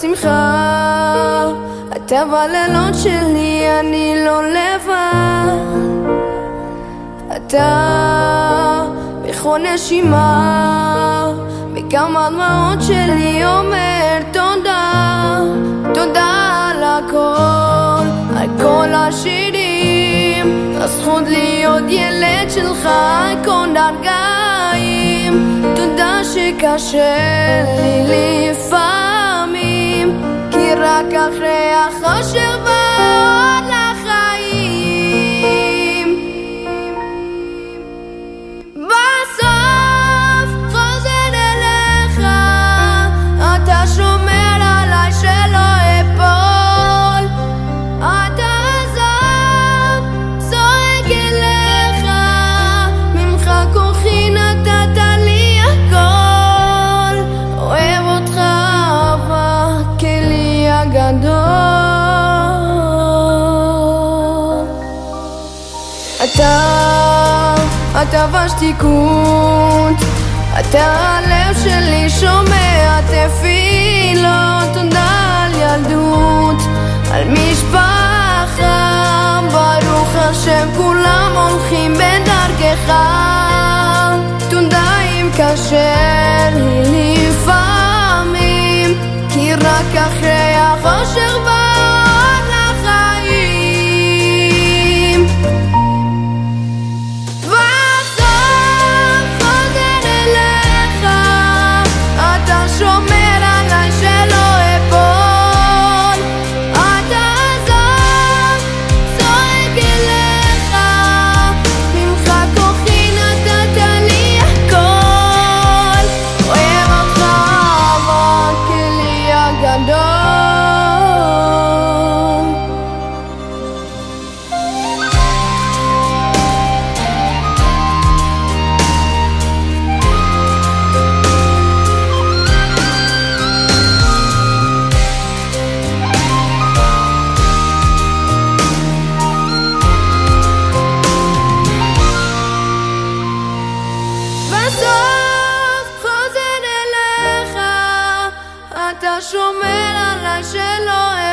שמחה, אתה בלילות שלי, אני לא לבד. אתה בכל נשימה, בכמה דמעות שלי אומר תודה, תודה על הכל, על כל השירים, הזכות להיות ילד שלך, על כל דרגאים, תודה שקשה לי לפעמים רק אחרי החושר אתה, אתה בשתיקות, אתה הלב שלי שומע תפילות, תודה על ילדות, על משפחה, ברוך השם כולם הולכים בדרכך, תודה אם קשה לי לפעמים רק אחרי החושך אתה שומר עליי שלא...